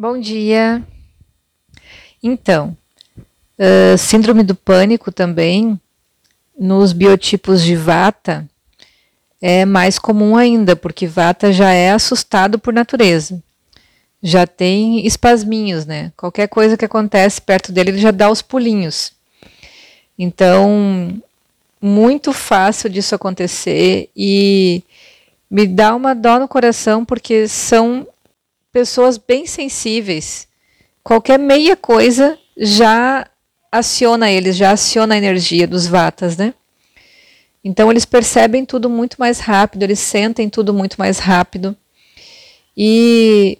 Bom dia. Então, uh, síndrome do pânico também, nos biotipos de vata, é mais comum ainda, porque vata já é assustado por natureza. Já tem espasminhos, né? Qualquer coisa que acontece perto dele, ele já dá os pulinhos. Então, muito fácil disso acontecer e me dá uma dó no coração porque são pessoas bem sensíveis. Qualquer meia coisa já aciona eles, já aciona a energia dos vatas, né? Então eles percebem tudo muito mais rápido, eles sentem tudo muito mais rápido. E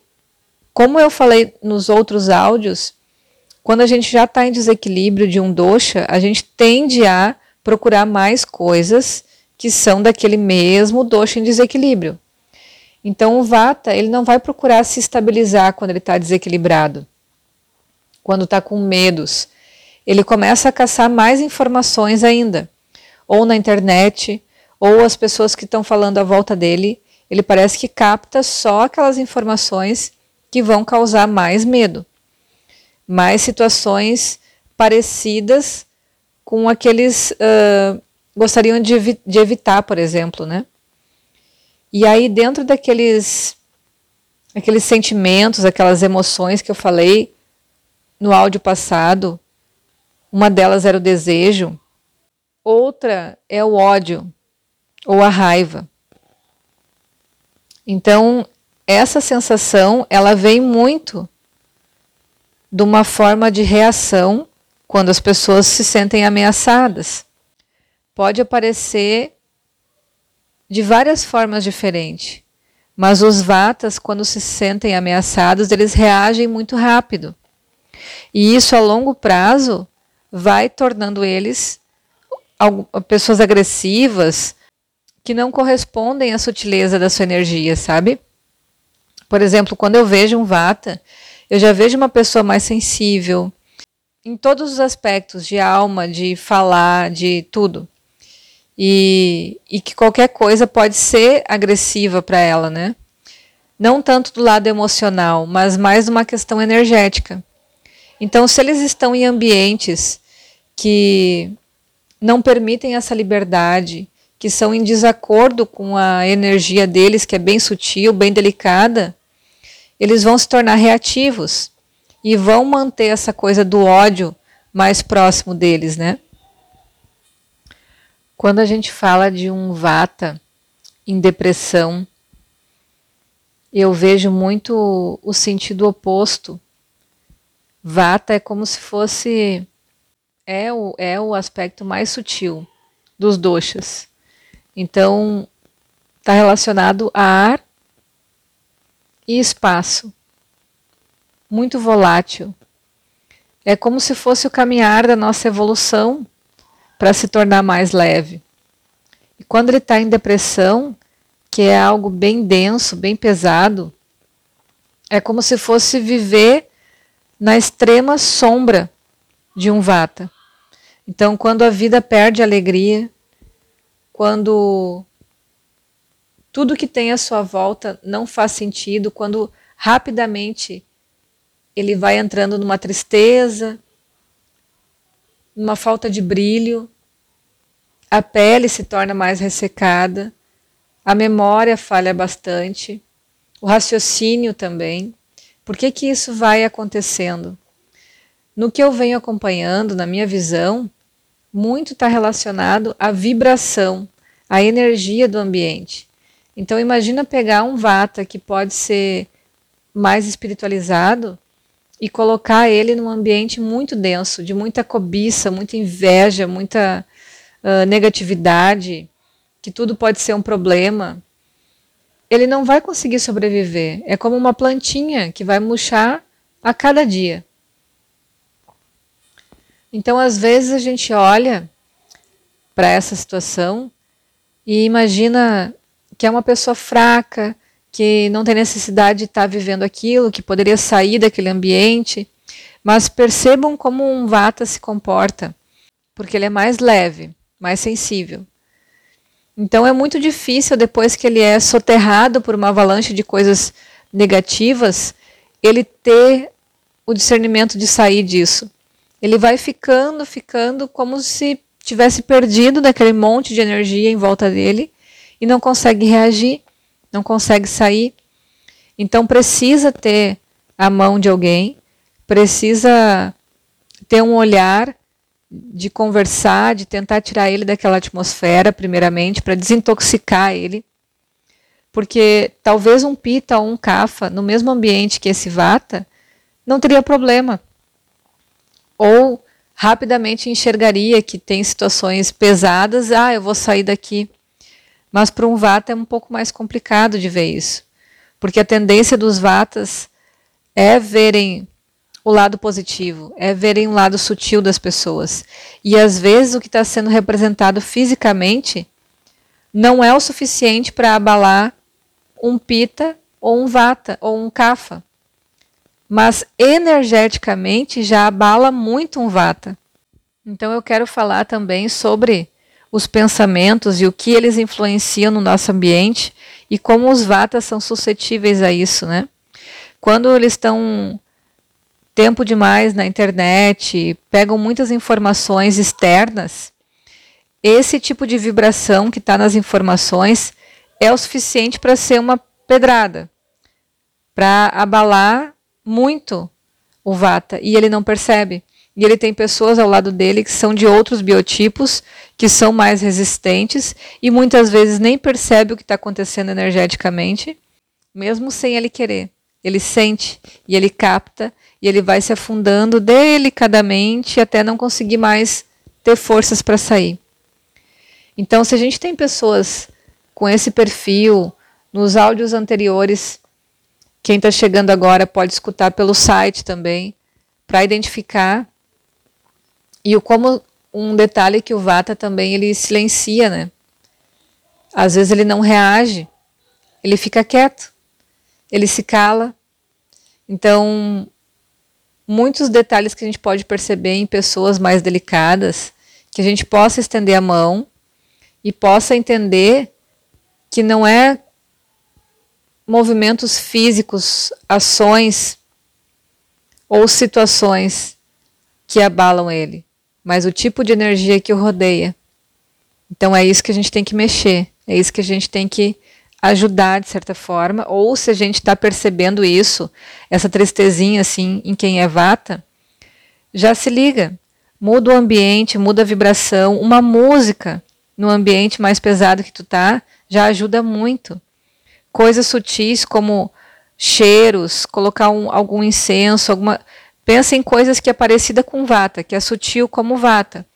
como eu falei nos outros áudios, quando a gente já está em desequilíbrio de um dosha, a gente tende a procurar mais coisas que são daquele mesmo dosha em desequilíbrio. Então o vata ele não vai procurar se estabilizar quando ele está desequilibrado, quando está com medos. Ele começa a caçar mais informações ainda, ou na internet, ou as pessoas que estão falando à volta dele. Ele parece que capta só aquelas informações que vão causar mais medo, mais situações parecidas com aqueles uh, gostariam de, evi de evitar, por exemplo, né? E aí, dentro daqueles aqueles sentimentos, aquelas emoções que eu falei no áudio passado, uma delas era o desejo, outra é o ódio ou a raiva. Então, essa sensação, ela vem muito de uma forma de reação quando as pessoas se sentem ameaçadas. Pode aparecer de várias formas diferentes. Mas os vatas, quando se sentem ameaçados, eles reagem muito rápido. E isso a longo prazo vai tornando eles pessoas agressivas que não correspondem à sutileza da sua energia, sabe? Por exemplo, quando eu vejo um vata, eu já vejo uma pessoa mais sensível em todos os aspectos de alma, de falar, de tudo e, e que qualquer coisa pode ser agressiva para ela, né? Não tanto do lado emocional, mas mais uma questão energética. Então, se eles estão em ambientes que não permitem essa liberdade, que são em desacordo com a energia deles, que é bem sutil, bem delicada, eles vão se tornar reativos e vão manter essa coisa do ódio mais próximo deles, né? Quando a gente fala de um vata em depressão, eu vejo muito o sentido oposto. Vata é como se fosse é o, é o aspecto mais sutil dos doshas. Então, está relacionado a ar e espaço. Muito volátil. É como se fosse o caminhar da nossa evolução para se tornar mais leve. E quando ele está em depressão, que é algo bem denso, bem pesado, é como se fosse viver na extrema sombra de um vata. Então, quando a vida perde alegria, quando tudo que tem à sua volta não faz sentido, quando rapidamente ele vai entrando numa tristeza, uma falta de brilho, a pele se torna mais ressecada, a memória falha bastante, o raciocínio também. Por que, que isso vai acontecendo? No que eu venho acompanhando, na minha visão, muito está relacionado à vibração, à energia do ambiente. Então imagina pegar um vata que pode ser mais espiritualizado e colocar ele num ambiente muito denso, de muita cobiça, muita inveja, muita uh, negatividade, que tudo pode ser um problema, ele não vai conseguir sobreviver. É como uma plantinha que vai murchar a cada dia. Então, às vezes, a gente olha para essa situação e imagina que é uma pessoa fraca, que não tem necessidade de estar vivendo aquilo, que poderia sair daquele ambiente. Mas percebam como um vata se comporta, porque ele é mais leve, mais sensível. Então é muito difícil, depois que ele é soterrado por uma avalanche de coisas negativas, ele ter o discernimento de sair disso. Ele vai ficando, ficando como se tivesse perdido daquele monte de energia em volta dele e não consegue reagir, não consegue sair. Então precisa ter a mão de alguém, precisa ter um olhar de conversar, de tentar tirar ele daquela atmosfera, primeiramente, para desintoxicar ele. Porque talvez um pita ou um kafa no mesmo ambiente que esse vata não teria problema. Ou rapidamente enxergaria que tem situações pesadas, ah, eu vou sair daqui. Mas para um vata é um pouco mais complicado de ver isso. Porque a tendência dos vatas é verem o lado positivo, é verem o lado sutil das pessoas. E às vezes o que está sendo representado fisicamente não é o suficiente para abalar um pita ou um vata ou um kafa. Mas energeticamente já abala muito um vata. Então eu quero falar também sobre os pensamentos e o que eles influenciam no nosso ambiente e como os vatas são suscetíveis a isso, né? Quando eles estão tempo demais na internet, pegam muitas informações externas, esse tipo de vibração que está nas informações é o suficiente para ser uma pedrada, para abalar muito o Vata, e ele não percebe. E ele tem pessoas ao lado dele que são de outros biotipos, que são mais resistentes, e muitas vezes nem percebe o que está acontecendo energeticamente, mesmo sem ele querer. Ele sente e ele capta e ele vai se afundando delicadamente até não conseguir mais ter forças para sair. Então, se a gente tem pessoas com esse perfil, nos áudios anteriores, quem está chegando agora pode escutar pelo site também, para identificar. E o como um detalhe que o Vata também ele silencia, né? Às vezes ele não reage, ele fica quieto, ele se cala. Então, muitos detalhes que a gente pode perceber em pessoas mais delicadas, que a gente possa estender a mão e possa entender que não é movimentos físicos, ações ou situações que abalam ele, mas o tipo de energia que o rodeia. Então é isso que a gente tem que mexer, é isso que a gente tem que ajudar de certa forma, ou se a gente está percebendo isso, essa tristezinha assim em quem é vata, já se liga, muda o ambiente, muda a vibração, uma música no ambiente mais pesado que tu tá já ajuda muito. Coisas sutis como cheiros, colocar um, algum incenso, alguma pensa em coisas que é parecida com vata, que é sutil como vata.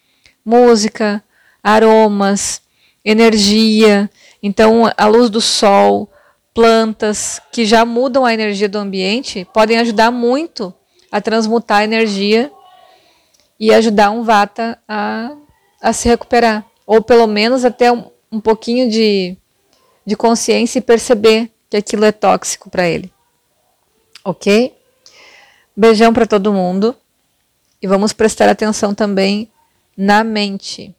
Música, aromas, energia, então, a luz do sol, plantas que já mudam a energia do ambiente podem ajudar muito a transmutar a energia e ajudar um vata a, a se recuperar. Ou pelo menos até um, um pouquinho de, de consciência e perceber que aquilo é tóxico para ele. Ok? Beijão para todo mundo. E vamos prestar atenção também na mente.